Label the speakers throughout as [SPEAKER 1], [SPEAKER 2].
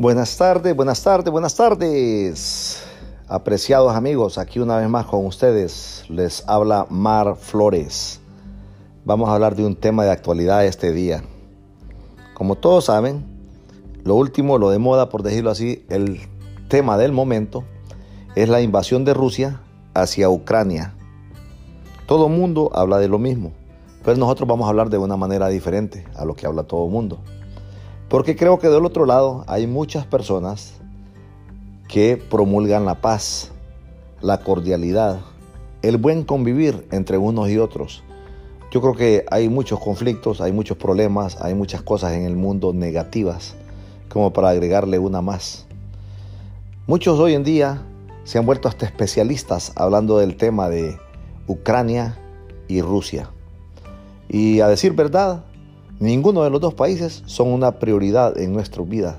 [SPEAKER 1] Buenas tardes, buenas tardes, buenas tardes. Apreciados amigos, aquí una vez más con ustedes les habla Mar Flores. Vamos a hablar de un tema de actualidad este día. Como todos saben, lo último, lo de moda, por decirlo así, el tema del momento es la invasión de Rusia hacia Ucrania. Todo mundo habla de lo mismo, pero nosotros vamos a hablar de una manera diferente a lo que habla todo el mundo. Porque creo que del otro lado hay muchas personas que promulgan la paz, la cordialidad, el buen convivir entre unos y otros. Yo creo que hay muchos conflictos, hay muchos problemas, hay muchas cosas en el mundo negativas como para agregarle una más. Muchos hoy en día se han vuelto hasta especialistas hablando del tema de Ucrania y Rusia. Y a decir verdad, Ninguno de los dos países son una prioridad en nuestras vidas.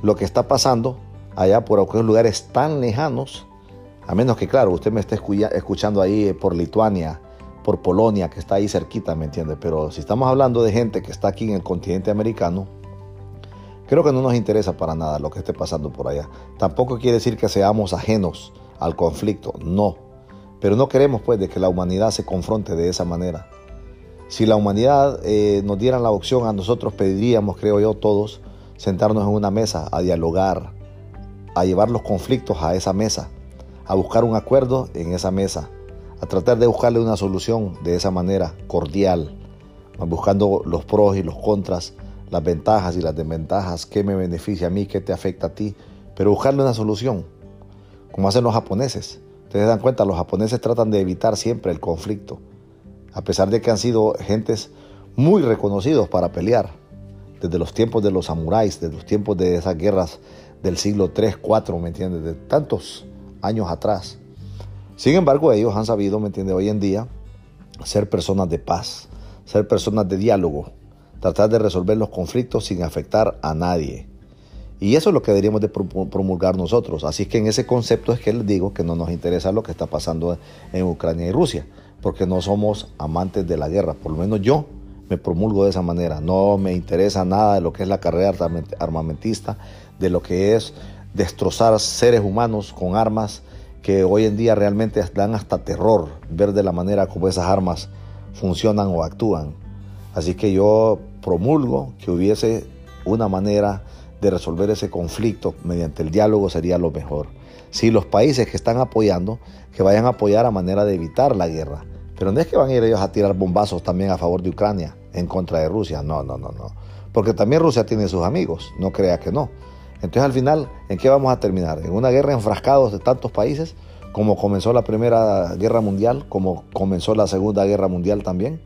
[SPEAKER 1] Lo que está pasando allá por aquellos lugares tan lejanos, a menos que, claro, usted me esté escuchando ahí por Lituania, por Polonia, que está ahí cerquita, ¿me entiende? Pero si estamos hablando de gente que está aquí en el continente americano, creo que no nos interesa para nada lo que esté pasando por allá. Tampoco quiere decir que seamos ajenos al conflicto, no. Pero no queremos pues de que la humanidad se confronte de esa manera. Si la humanidad eh, nos diera la opción, a nosotros pediríamos, creo yo, todos, sentarnos en una mesa a dialogar, a llevar los conflictos a esa mesa, a buscar un acuerdo en esa mesa, a tratar de buscarle una solución de esa manera cordial, buscando los pros y los contras, las ventajas y las desventajas, qué me beneficia a mí, qué te afecta a ti, pero buscarle una solución, como hacen los japoneses. Ustedes dan cuenta, los japoneses tratan de evitar siempre el conflicto a pesar de que han sido gentes muy reconocidos para pelear, desde los tiempos de los samuráis, desde los tiempos de esas guerras del siglo 3, 4, ¿me entiendes? De tantos años atrás. Sin embargo, ellos han sabido, ¿me entiendes? Hoy en día, ser personas de paz, ser personas de diálogo, tratar de resolver los conflictos sin afectar a nadie. Y eso es lo que deberíamos de promulgar nosotros. Así que en ese concepto es que les digo que no nos interesa lo que está pasando en Ucrania y Rusia porque no somos amantes de la guerra. Por lo menos yo me promulgo de esa manera. No me interesa nada de lo que es la carrera armamentista, de lo que es destrozar seres humanos con armas que hoy en día realmente dan hasta terror ver de la manera como esas armas funcionan o actúan. Así que yo promulgo que hubiese una manera de resolver ese conflicto mediante el diálogo sería lo mejor. Si los países que están apoyando, que vayan a apoyar a manera de evitar la guerra. Pero no es que van a ir ellos a tirar bombazos también a favor de Ucrania en contra de Rusia. No, no, no, no. Porque también Rusia tiene sus amigos, no crea que no. Entonces al final, ¿en qué vamos a terminar? ¿En una guerra enfrascados de tantos países? Como comenzó la Primera Guerra Mundial, como comenzó la Segunda Guerra Mundial también,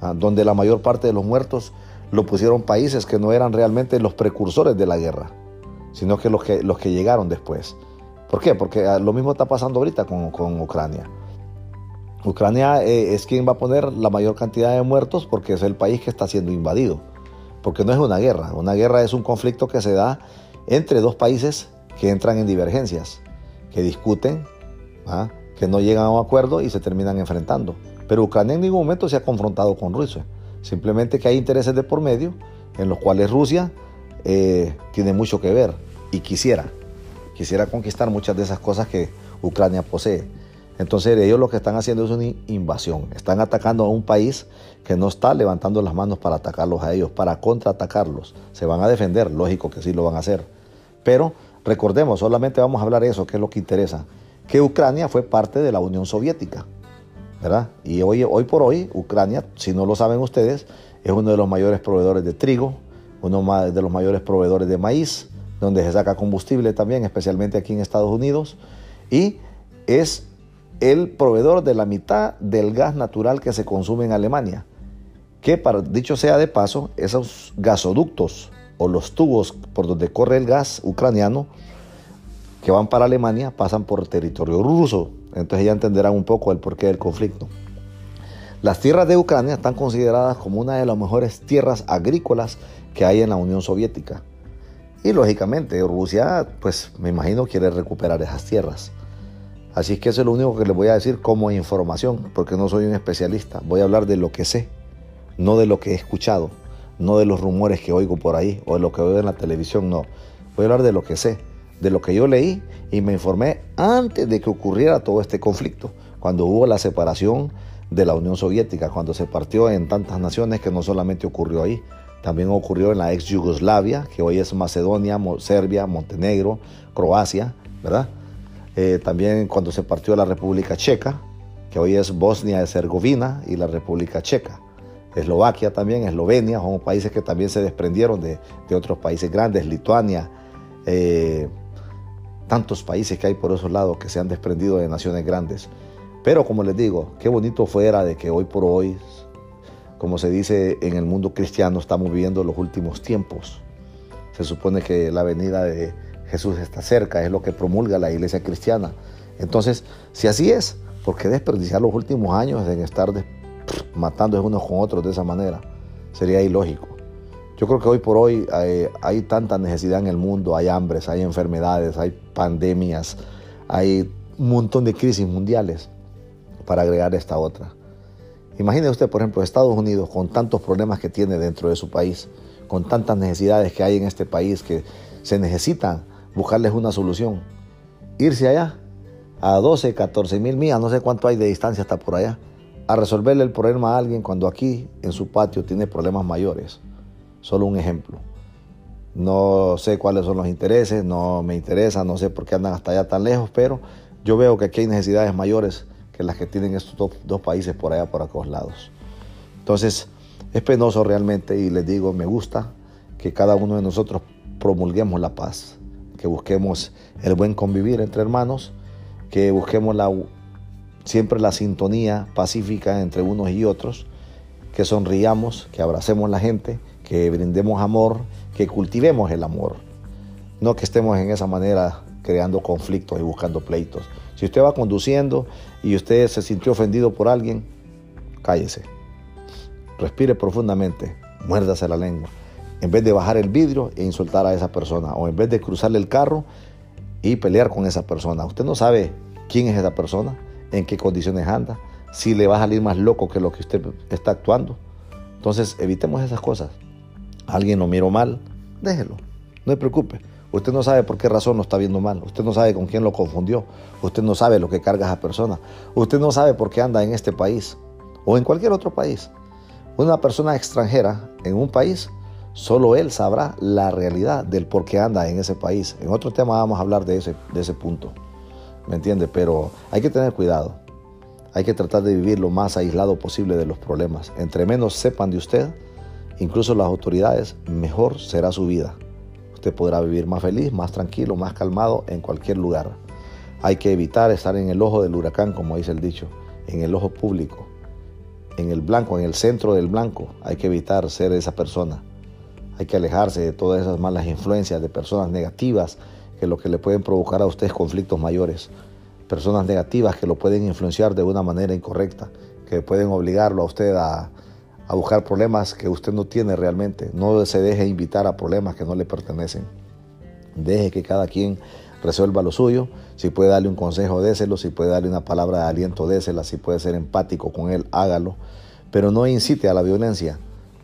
[SPEAKER 1] ah, donde la mayor parte de los muertos lo pusieron países que no eran realmente los precursores de la guerra, sino que los que, los que llegaron después. ¿Por qué? Porque ah, lo mismo está pasando ahorita con, Ucrania. Ucrania eh, es quien va a poner la mayor cantidad de muertos porque es el país que está siendo invadido. Porque no es una guerra. Una guerra es un conflicto que se da entre dos países que entran en divergencias, que discuten, ¿ah? que no llegan a un acuerdo y se terminan enfrentando. Pero Ucrania en ningún momento se ha confrontado con Rusia. Simplemente que hay intereses de por medio en los cuales Rusia eh, tiene mucho que ver y quisiera quisiera conquistar muchas de esas cosas que Ucrania posee. Entonces ellos lo que están haciendo es una invasión. Están atacando a un país que no está levantando las manos para atacarlos a ellos, para contraatacarlos. Se van a defender, lógico que sí lo van a hacer. Pero recordemos, solamente vamos a hablar de eso, que es lo que interesa, que Ucrania fue parte de la Unión Soviética. Y hoy, hoy por hoy, Ucrania, si no lo saben ustedes, es uno de los mayores proveedores de trigo, uno de los mayores proveedores de maíz, donde se saca combustible también, especialmente aquí en Estados Unidos, y es el proveedor de la mitad del gas natural que se consume en Alemania. Que, para, dicho sea de paso, esos gasoductos o los tubos por donde corre el gas ucraniano que van para Alemania pasan por territorio ruso. Entonces ya entenderán un poco el porqué del conflicto. Las tierras de Ucrania están consideradas como una de las mejores tierras agrícolas que hay en la Unión Soviética. Y lógicamente Rusia, pues me imagino, quiere recuperar esas tierras. Así que eso es lo único que les voy a decir como información, porque no soy un especialista. Voy a hablar de lo que sé, no de lo que he escuchado, no de los rumores que oigo por ahí o de lo que veo en la televisión, no. Voy a hablar de lo que sé, de lo que yo leí y me informé antes de que ocurriera todo este conflicto, cuando hubo la separación de la Unión Soviética, cuando se partió en tantas naciones que no solamente ocurrió ahí, también ocurrió en la ex Yugoslavia, que hoy es Macedonia, Serbia, Montenegro, Croacia, ¿verdad? Eh, también cuando se partió la República Checa, que hoy es Bosnia y Herzegovina y la República Checa. Eslovaquia también, Eslovenia, son países que también se desprendieron de, otros países grandes, Lituania, eh, tantos países que hay por esos lados que se han desprendido de naciones grandes. Pero como les digo, qué bonito fuera de que hoy por hoy, como se dice en el mundo cristiano, estamos viviendo los últimos tiempos. Se supone que la venida de Jesús está cerca, es lo que promulga la iglesia cristiana. Entonces, si así es, ¿por qué desperdiciar los últimos años en estar matando unos con otros de esa manera? Sería ilógico. Yo creo que hoy por hoy hay, hay, tanta necesidad en el mundo, hay hambres, hay enfermedades, hay pandemias, hay un montón de crisis mundiales para agregar esta otra. Imagine usted, por ejemplo, Estados Unidos con tantos problemas que tiene dentro de su país, con tantas necesidades que hay en este país que se necesitan buscarles una solución. Irse allá a 12, 14 mil millas, no sé cuánto hay de distancia hasta por allá, a resolverle el problema a alguien cuando aquí en su patio tiene problemas mayores. Solo un ejemplo. No sé cuáles son los intereses, no me interesa, no sé por qué andan hasta allá tan lejos, pero yo veo que aquí hay necesidades mayores que las que tienen estos dos, países por allá, por aquellos lados. Entonces, es penoso realmente y les digo, me gusta que cada uno de nosotros promulguemos la paz, que busquemos el buen convivir entre hermanos, que busquemos siempre la sintonía pacífica entre unos y otros, que sonriamos, que abracemos la gente, que brindemos amor, que cultivemos el amor. No que estemos en esa manera creando conflictos y buscando pleitos. Si usted va conduciendo y usted se sintió ofendido por alguien, cállese. Respire profundamente, muérdase la lengua. En vez de bajar el vidrio e insultar a esa persona, o en vez de cruzarle el carro y pelear con esa persona. Usted no sabe quién es esa persona, en qué condiciones anda, si le va a salir más loco que lo que usted está actuando. Entonces, evitemos esas cosas. Alguien lo miró mal, déjelo, no se preocupe. Usted no sabe por qué razón lo está viendo mal. Usted no sabe con quién lo confundió. Usted no sabe lo que carga esa persona. Usted no sabe por qué anda en este país o en cualquier otro país. Una persona extranjera en un país, solo él sabrá la realidad del por qué anda en ese país. En otro tema vamos a hablar de ese, de ese punto. ¿Me entiende? Pero hay que tener cuidado. Hay que tratar de vivir lo más aislado posible de los problemas. Entre menos sepan de usted, incluso las autoridades, mejor será su vida podrá vivir más feliz, más tranquilo, más calmado en cualquier lugar. Hay que evitar estar en el ojo del huracán, como dice el dicho, en el ojo público, en el blanco, en el centro del blanco. Hay que evitar ser esa persona. Hay que alejarse de todas esas malas influencias, de personas negativas que lo que le pueden provocar a usted es conflictos mayores. Personas negativas que lo pueden influenciar de una manera incorrecta, que pueden obligarlo a usted a, a buscar problemas que usted no tiene realmente. No se deje invitar a problemas que no le pertenecen. Deje que cada quien resuelva lo suyo. Si puede darle un consejo, déselo. Si puede darle una palabra de aliento, désela. Si puede ser empático con él, hágalo. Pero no incite a la violencia.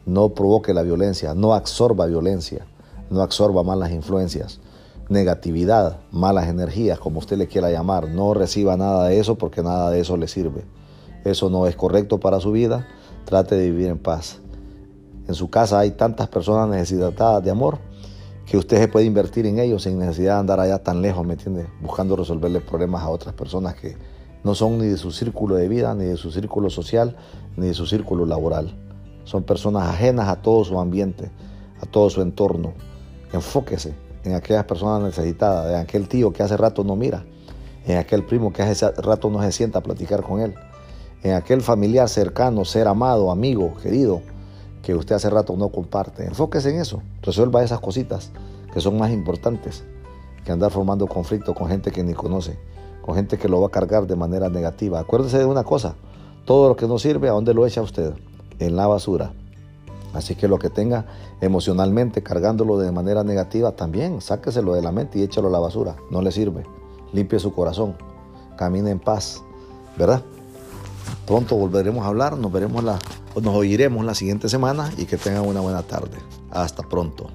[SPEAKER 1] No provoque la violencia. No absorba violencia. No absorba malas influencias. Negatividad, malas energías, como usted le quiera llamar. No reciba nada de eso porque nada de eso le sirve. Eso no es correcto para su vida trate de vivir en paz. En su casa hay tantas personas necesitadas de amor que usted se puede invertir en ellos sin necesidad de andar allá tan lejos, ¿me entiende? Buscando resolverle problemas a otras personas que no son ni de su círculo de vida, ni de su círculo social, ni de su círculo laboral. Son personas ajenas a todo su ambiente, a todo su entorno. Enfóquese en aquellas personas necesitadas, en aquel tío que hace rato no mira, en aquel primo que hace rato no se sienta a platicar con él en aquel familiar cercano, ser amado, amigo, querido, que usted hace rato no comparte. Enfóquese en eso, resuelva esas cositas que son más importantes que andar formando conflicto con gente que ni conoce, con gente que lo va a cargar de manera negativa. Acuérdese de una cosa, todo lo que no sirve, ¿a dónde lo echa usted? En la basura. Así que lo que tenga emocionalmente cargándolo de manera negativa, también sáqueselo de la mente y échalo a la basura. No le sirve. Limpie su corazón. Camine en paz. ¿Verdad? Pronto volveremos a hablar, nos veremos la, nos oiremos la siguiente semana y que tengan una buena tarde. Hasta pronto.